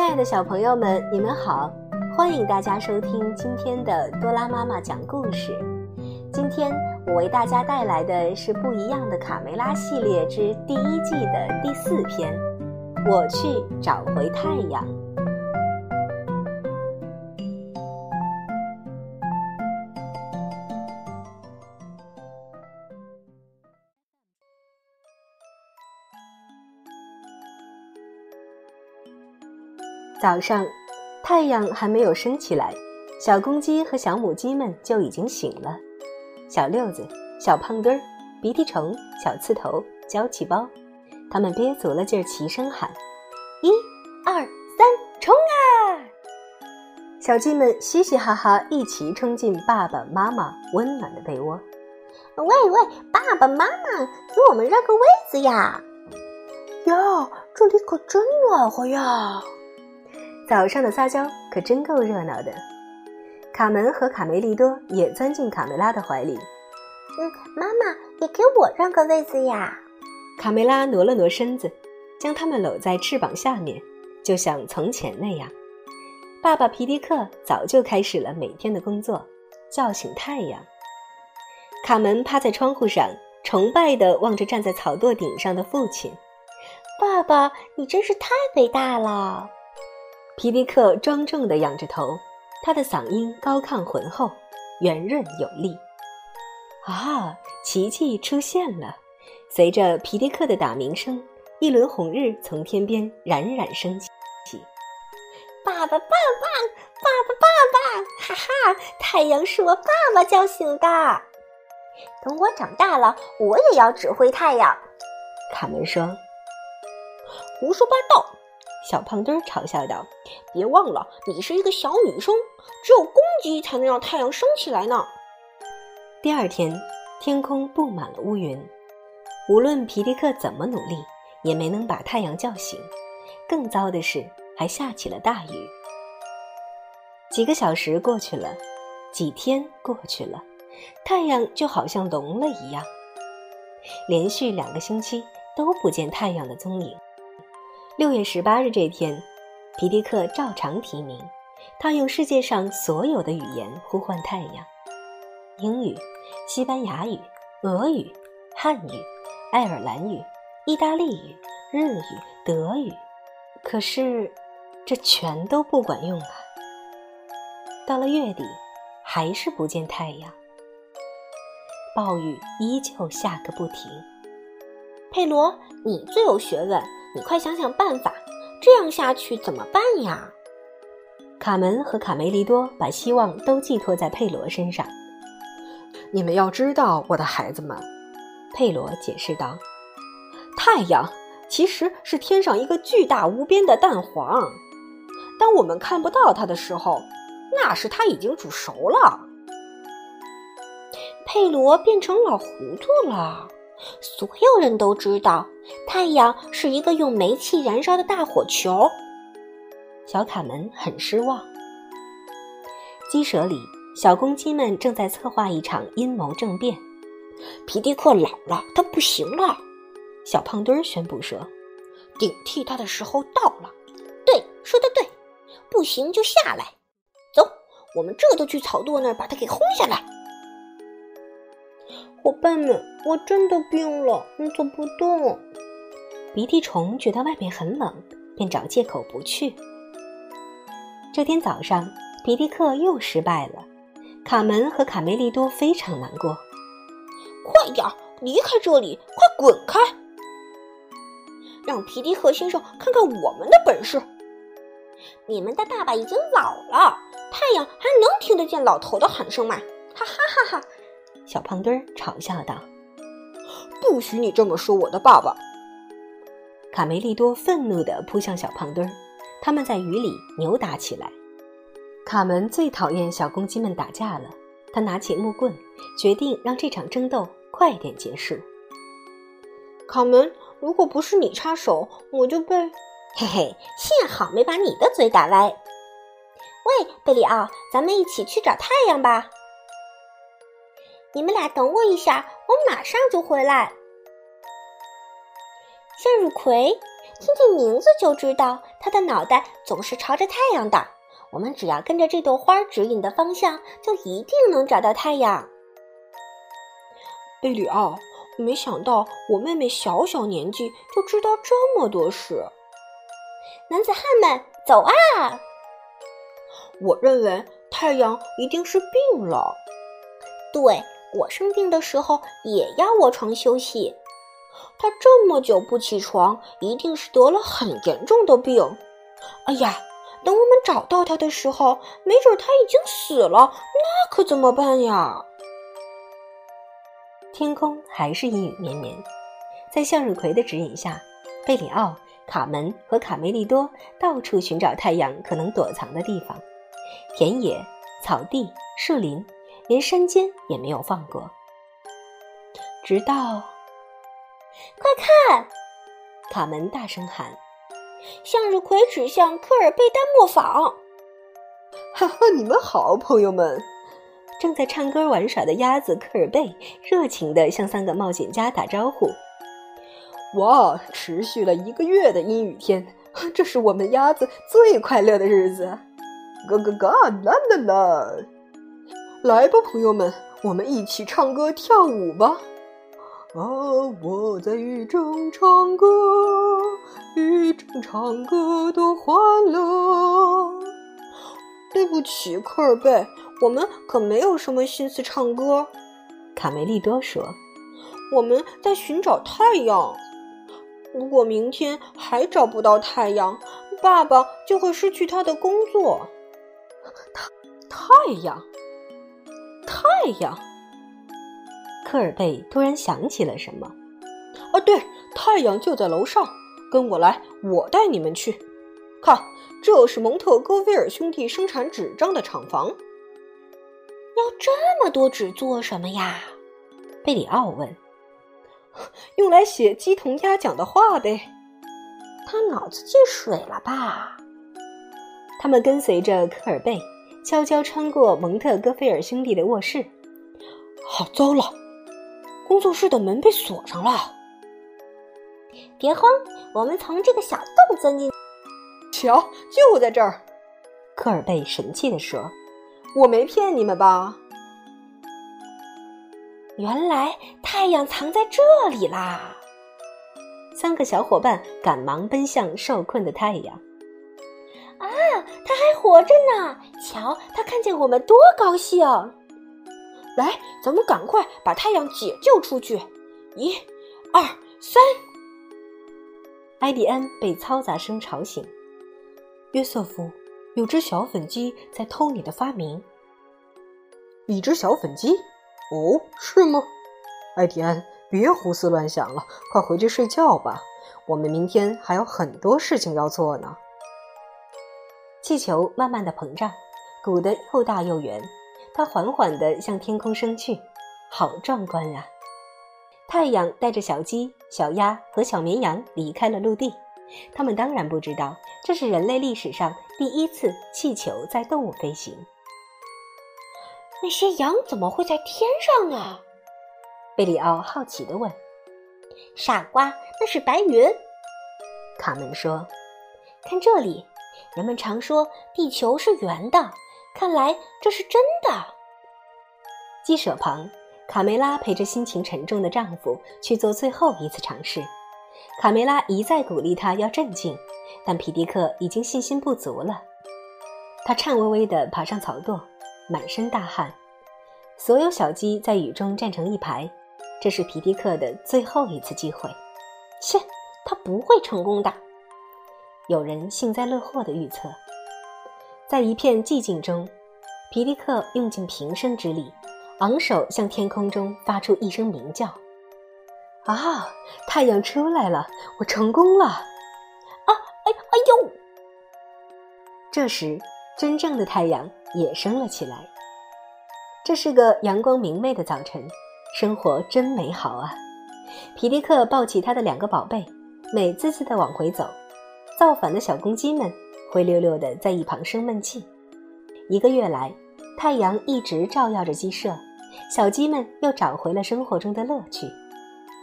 亲爱的小朋友们，你们好！欢迎大家收听今天的多拉妈妈讲故事。今天我为大家带来的是不一样的卡梅拉系列之第一季的第四篇。我去找回太阳。早上，太阳还没有升起来，小公鸡和小母鸡们就已经醒了。小六子、小胖墩儿、鼻涕虫、小刺头、娇气包，他们憋足了劲儿，齐声喊：“一、二、三，冲啊！”小鸡们嘻嘻哈哈，一齐冲进爸爸妈妈温暖的被窝。喂喂，爸爸妈妈，给我们让个位子呀！呀，这里可真暖和呀！早上的撒娇可真够热闹的，卡门和卡梅利多也钻进卡梅拉的怀里。嗯，妈妈你给我让个位子呀！卡梅拉挪了挪身子，将他们搂在翅膀下面，就像从前那样。爸爸皮迪克早就开始了每天的工作，叫醒太阳。卡门趴在窗户上，崇拜地望着站在草垛顶上的父亲。爸爸，你真是太伟大了！皮迪克庄重地仰着头，他的嗓音高亢浑厚，圆润有力。啊，奇迹出现了！随着皮迪克的打鸣声，一轮红日从天边冉冉升起。爸爸，爸爸，爸爸，爸爸！哈哈，太阳是我爸爸叫醒的。等我长大了，我也要指挥太阳。卡门说：“胡说八道！”小胖墩嘲笑道：“别忘了，你是一个小女生，只有公鸡才能让太阳升起来呢。”第二天，天空布满了乌云，无论皮迪克怎么努力，也没能把太阳叫醒。更糟的是，还下起了大雨。几个小时过去了，几天过去了，太阳就好像聋了一样。连续两个星期都不见太阳的踪影。六月十八日这天，皮迪克照常提名。他用世界上所有的语言呼唤太阳：英语、西班牙语、俄语、汉语、爱尔兰语、意大利语、日语、德语。可是，这全都不管用啊！到了月底，还是不见太阳。暴雨依旧下个不停。佩罗，你最有学问。你快想想办法，这样下去怎么办呀？卡门和卡梅利多把希望都寄托在佩罗身上。你们要知道，我的孩子们，佩罗解释道：“太阳其实是天上一个巨大无边的蛋黄，当我们看不到它的时候，那时它已经煮熟了。”佩罗变成老糊涂了。所有人都知道，太阳是一个用煤气燃烧的大火球。小卡门很失望。鸡舍里，小公鸡们正在策划一场阴谋政变。皮迪克老了，他不行了。小胖墩宣布说：“顶替他的时候到了。”对，说的对，不行就下来。走，我们这就去草垛那儿把他给轰下来。伙伴们，我真的病了，走不动。鼻涕虫觉得外面很冷，便找借口不去。这天早上，皮迪克又失败了。卡门和卡梅利多非常难过。快点离开这里，快滚开！让皮迪克先生看看我们的本事。你们的爸爸已经老了，太阳还能听得见老头的喊声吗？哈哈哈哈！小胖墩儿嘲笑道：“不许你这么说我的爸爸！”卡梅利多愤怒地扑向小胖墩儿，他们在雨里扭打起来。卡门最讨厌小公鸡们打架了，他拿起木棍，决定让这场争斗快点结束。卡门，如果不是你插手，我就被……嘿嘿，幸好没把你的嘴打歪。喂，贝里奥，咱们一起去找太阳吧。你们俩等我一下，我马上就回来。向日葵，听听名字就知道，它的脑袋总是朝着太阳的。我们只要跟着这朵花指引的方向，就一定能找到太阳。贝里奥，没想到我妹妹小小年纪就知道这么多事。男子汉们，走啊！我认为太阳一定是病了。对我生病的时候也要卧床休息。他这么久不起床，一定是得了很严重的病。哎呀！等我们找到他的时候，没准他已经死了，那可怎么办呀？天空还是阴雨绵绵，在向日葵的指引下，贝里奥、卡门和卡梅利多到处寻找太阳可能躲藏的地方，田野、草地、树林，连山间也没有放过。直到，快看！卡门大声喊。向日葵指向科尔贝丹磨坊。哈哈，你们好，朋友们！正在唱歌玩耍的鸭子科尔贝热情地向三个冒险家打招呼。哇，持续了一个月的阴雨天，这是我们鸭子最快乐的日子！咯咯咯，啦啦啦！来吧，朋友们，我们一起唱歌跳舞吧！啊，我在雨中唱歌，雨中唱歌多欢乐。对不起，科尔贝，我们可没有什么心思唱歌。卡梅利多说：“我们在寻找太阳。如果明天还找不到太阳，爸爸就会失去他的工作。”太太阳，太阳。科尔贝突然想起了什么，啊，对，太阳就在楼上，跟我来，我带你们去。看，这是蒙特戈菲尔兄弟生产纸张的厂房。要这么多纸做什么呀？贝里奥问。用来写鸡同鸭讲的话呗。他脑子进水了吧？他们跟随着科尔贝，悄悄穿过蒙特戈菲尔兄弟的卧室。好，糟了！工作室的门被锁上了。别慌，我们从这个小洞钻进。瞧，就在这儿。科尔贝神气地说：“我没骗你们吧？”原来太阳藏在这里啦！三个小伙伴赶忙奔向受困的太阳。啊，他还活着呢！瞧，他看见我们多高兴！来，咱们赶快把太阳解救出去！一、二、三。埃迪安被嘈杂声吵醒。约瑟夫，有只小粉鸡在偷你的发明。一只小粉鸡？哦，是吗？埃迪安，别胡思乱想了，快回去睡觉吧。我们明天还有很多事情要做呢。气球慢慢的膨胀，鼓得又大又圆。它缓缓地向天空升去，好壮观啊！太阳带着小鸡、小鸭和小绵羊离开了陆地。他们当然不知道，这是人类历史上第一次气球在动物飞行。那些羊怎么会在天上啊？贝里奥好奇地问。“傻瓜，那是白云。”卡门说。“看这里，人们常说地球是圆的。”看来这是真的。鸡舍旁，卡梅拉陪着心情沉重的丈夫去做最后一次尝试。卡梅拉一再鼓励他要镇静，但皮迪克已经信心不足了。他颤巍巍地爬上草垛，满身大汗。所有小鸡在雨中站成一排，这是皮迪克的最后一次机会。切，他不会成功的。有人幸灾乐祸地预测。在一片寂静中，皮迪克用尽平生之力，昂首向天空中发出一声鸣叫：“啊，太阳出来了！我成功了！”啊，哎，哎呦！这时。真正的太阳也升了起来。这是个阳光明媚的早晨，生活真美好啊！皮迪克抱起他的两个宝贝，美滋滋地往回走。造反的小公鸡们灰溜溜地在一旁生闷气。一个月来，太阳一直照耀着鸡舍，小鸡们又找回了生活中的乐趣。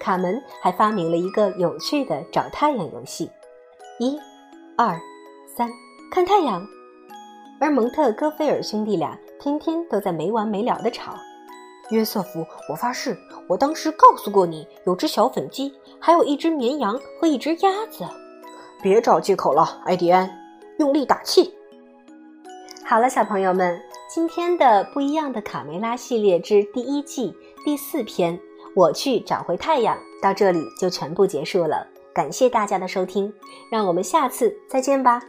卡门还发明了一个有趣的找太阳游戏：一、二、三，看太阳。而蒙特戈菲尔兄弟俩天天都在没完没了的吵。约瑟夫，我发誓，我当时告诉过你，有只小粉鸡，还有一只绵羊和一只鸭子。别找借口了，艾迪安，用力打气。好了，小朋友们，今天的不一样的卡梅拉系列之第一季第四篇《我去找回太阳》到这里就全部结束了。感谢大家的收听，让我们下次再见吧。